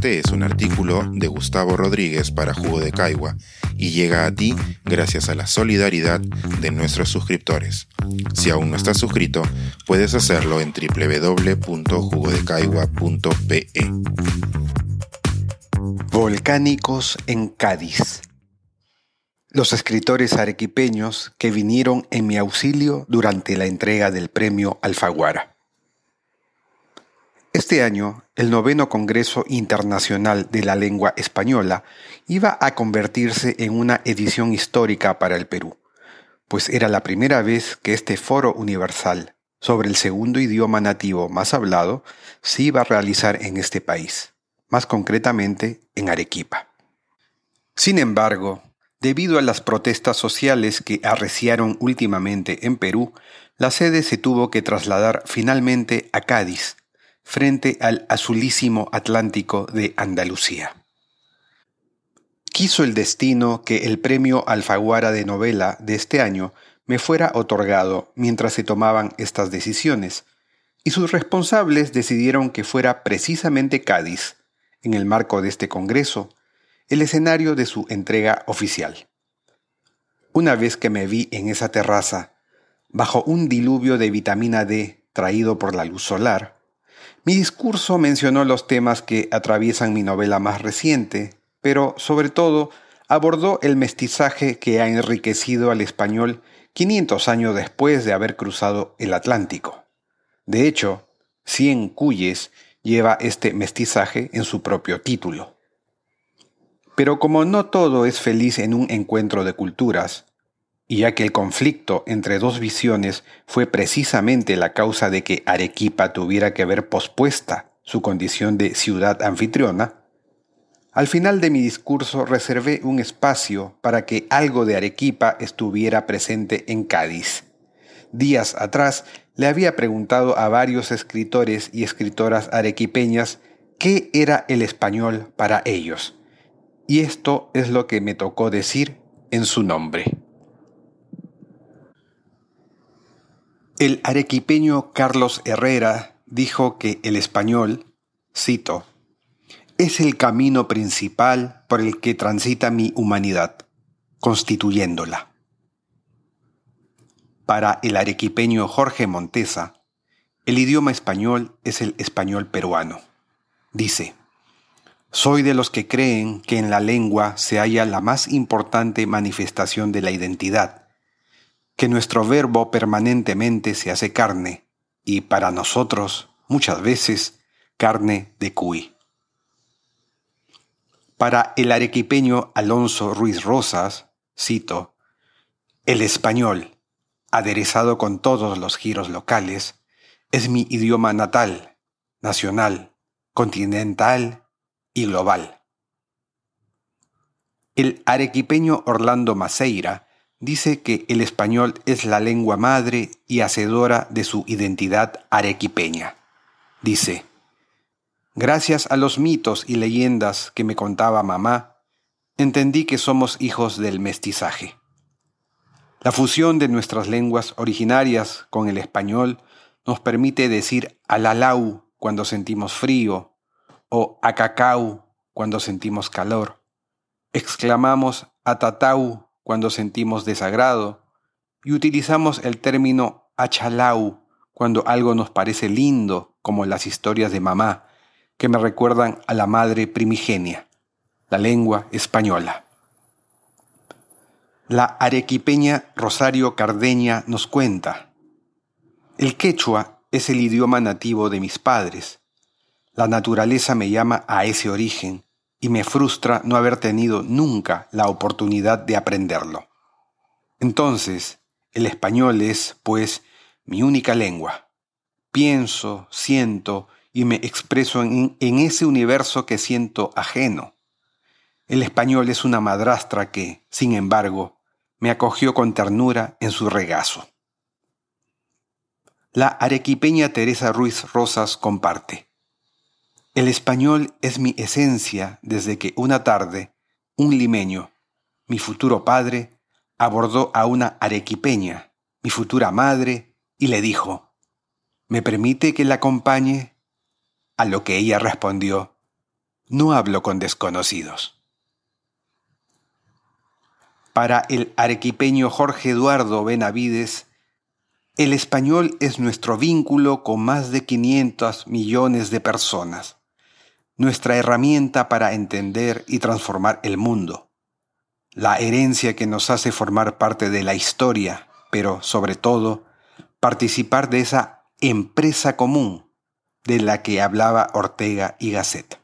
Este es un artículo de Gustavo Rodríguez para Jugo de Caigua y llega a ti gracias a la solidaridad de nuestros suscriptores. Si aún no estás suscrito, puedes hacerlo en www.jugodecaigua.pe. Volcánicos en Cádiz. Los escritores arequipeños que vinieron en mi auxilio durante la entrega del premio Alfaguara. Este año, el noveno Congreso Internacional de la Lengua Española iba a convertirse en una edición histórica para el Perú, pues era la primera vez que este foro universal sobre el segundo idioma nativo más hablado se iba a realizar en este país, más concretamente en Arequipa. Sin embargo, debido a las protestas sociales que arreciaron últimamente en Perú, la sede se tuvo que trasladar finalmente a Cádiz, frente al azulísimo Atlántico de Andalucía. Quiso el destino que el premio Alfaguara de novela de este año me fuera otorgado mientras se tomaban estas decisiones, y sus responsables decidieron que fuera precisamente Cádiz, en el marco de este Congreso, el escenario de su entrega oficial. Una vez que me vi en esa terraza, bajo un diluvio de vitamina D traído por la luz solar, mi discurso mencionó los temas que atraviesan mi novela más reciente, pero sobre todo abordó el mestizaje que ha enriquecido al español 500 años después de haber cruzado el Atlántico. De hecho, Cien Cuyes lleva este mestizaje en su propio título. Pero como no todo es feliz en un encuentro de culturas, y ya que el conflicto entre dos visiones fue precisamente la causa de que Arequipa tuviera que ver pospuesta su condición de ciudad anfitriona, al final de mi discurso reservé un espacio para que algo de Arequipa estuviera presente en Cádiz. Días atrás le había preguntado a varios escritores y escritoras arequipeñas qué era el español para ellos. Y esto es lo que me tocó decir en su nombre. El arequipeño Carlos Herrera dijo que el español, cito, es el camino principal por el que transita mi humanidad, constituyéndola. Para el arequipeño Jorge Montesa, el idioma español es el español peruano. Dice, soy de los que creen que en la lengua se halla la más importante manifestación de la identidad que nuestro verbo permanentemente se hace carne y para nosotros, muchas veces, carne de cuy. Para el arequipeño Alonso Ruiz Rosas, cito, el español, aderezado con todos los giros locales, es mi idioma natal, nacional, continental y global. El arequipeño Orlando Maceira dice que el español es la lengua madre y hacedora de su identidad arequipeña. Dice, gracias a los mitos y leyendas que me contaba mamá, entendí que somos hijos del mestizaje. La fusión de nuestras lenguas originarias con el español nos permite decir alalau cuando sentimos frío o acacau cuando sentimos calor. Exclamamos atatau cuando sentimos desagrado y utilizamos el término achalau cuando algo nos parece lindo, como las historias de mamá, que me recuerdan a la madre primigenia, la lengua española. La arequipeña Rosario Cardeña nos cuenta, el quechua es el idioma nativo de mis padres. La naturaleza me llama a ese origen y me frustra no haber tenido nunca la oportunidad de aprenderlo. Entonces, el español es, pues, mi única lengua. Pienso, siento y me expreso en, ese universo que siento ajeno. El español es una madrastra que, sin embargo, me acogió con ternura en su regazo. La arequipeña Teresa Ruiz Rosas comparte. El español es mi esencia desde que una tarde un limeño, mi futuro padre, abordó a una arequipeña, mi futura madre, y le dijo, ¿me permite que la acompañe? A lo que ella respondió, no hablo con desconocidos. Para el arequipeño Jorge Eduardo Benavides, el español es nuestro vínculo con más de 500 millones de personas, nuestra herramienta para entender y transformar el mundo, la herencia que nos hace formar parte de la historia, pero sobre todo participar de esa empresa común de la que hablaba Ortega y Gasset.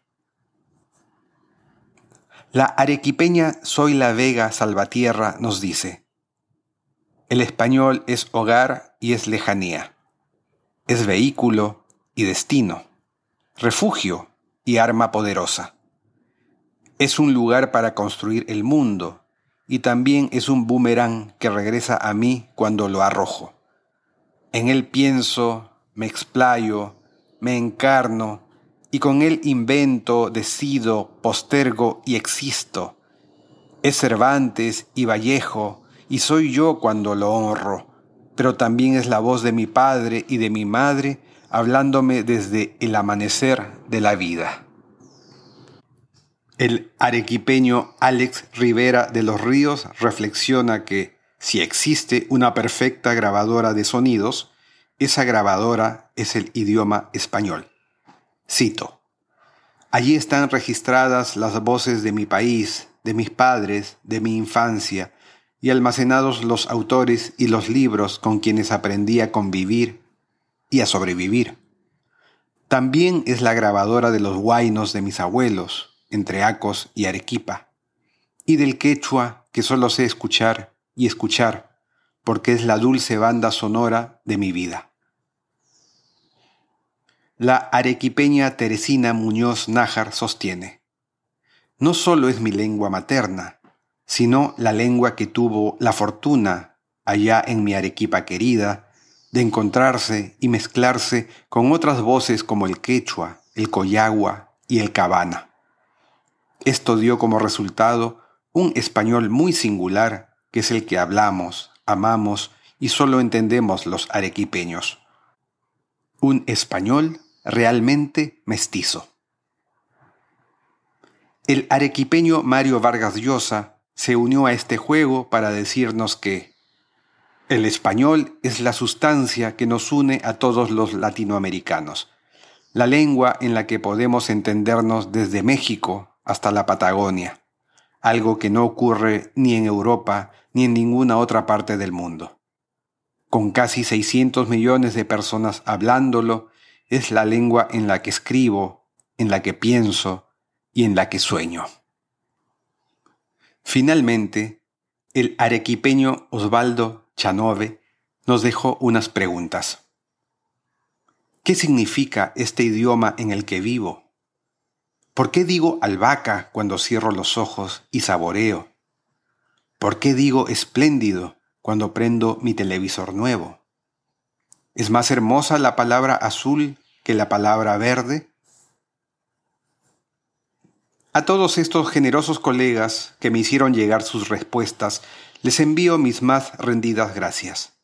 La arequipeña Soy la Vega Salvatierra nos dice, el español es hogar y es lejanía, es vehículo y destino, refugio y arma poderosa. Es un lugar para construir el mundo y también es un boomerang que regresa a mí cuando lo arrojo. En él pienso, me explayo, me encarno y con él invento, decido, postergo y existo. Es Cervantes y Vallejo y soy yo cuando lo honro, pero también es la voz de mi padre y de mi madre hablándome desde el amanecer de la vida. El arequipeño Alex Rivera de los Ríos reflexiona que si existe una perfecta grabadora de sonidos, esa grabadora es el idioma español. Cito, Allí están registradas las voces de mi país, de mis padres, de mi infancia, y almacenados los autores y los libros con quienes aprendí a convivir y a sobrevivir. También es la grabadora de los guainos de mis abuelos, entre Acos y Arequipa, y del quechua que solo sé escuchar y escuchar, porque es la dulce banda sonora de mi vida. La arequipeña Teresina Muñoz Nájar sostiene, no solo es mi lengua materna, sino la lengua que tuvo la fortuna, allá en mi Arequipa querida, de encontrarse y mezclarse con otras voces como el quechua, el coyagua y el cabana. Esto dio como resultado un español muy singular, que es el que hablamos, amamos y solo entendemos los arequipeños. Un español realmente mestizo. El arequipeño Mario Vargas Llosa se unió a este juego para decirnos que el español es la sustancia que nos une a todos los latinoamericanos, la lengua en la que podemos entendernos desde México hasta la Patagonia, algo que no ocurre ni en Europa ni en ninguna otra parte del mundo. Con casi 600 millones de personas hablándolo, es la lengua en la que escribo, en la que pienso y en la que sueño. Finalmente, el arequipeño Osvaldo Chanove nos dejó unas preguntas. ¿Qué significa este idioma en el que vivo? ¿Por qué digo albahaca cuando cierro los ojos y saboreo? ¿Por qué digo espléndido cuando prendo mi televisor nuevo? ¿Es más hermosa la palabra azul que la palabra verde? A todos estos generosos colegas que me hicieron llegar sus respuestas, les envío mis más rendidas gracias.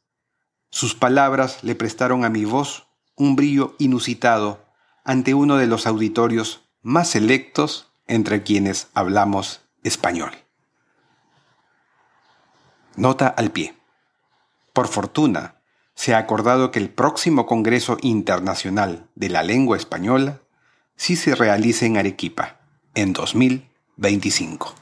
Sus palabras le prestaron a mi voz un brillo inusitado ante uno de los auditorios más selectos entre quienes hablamos español. Nota al pie. Por fortuna, se ha acordado que el próximo Congreso Internacional de la Lengua Española sí se realice en Arequipa en 2025.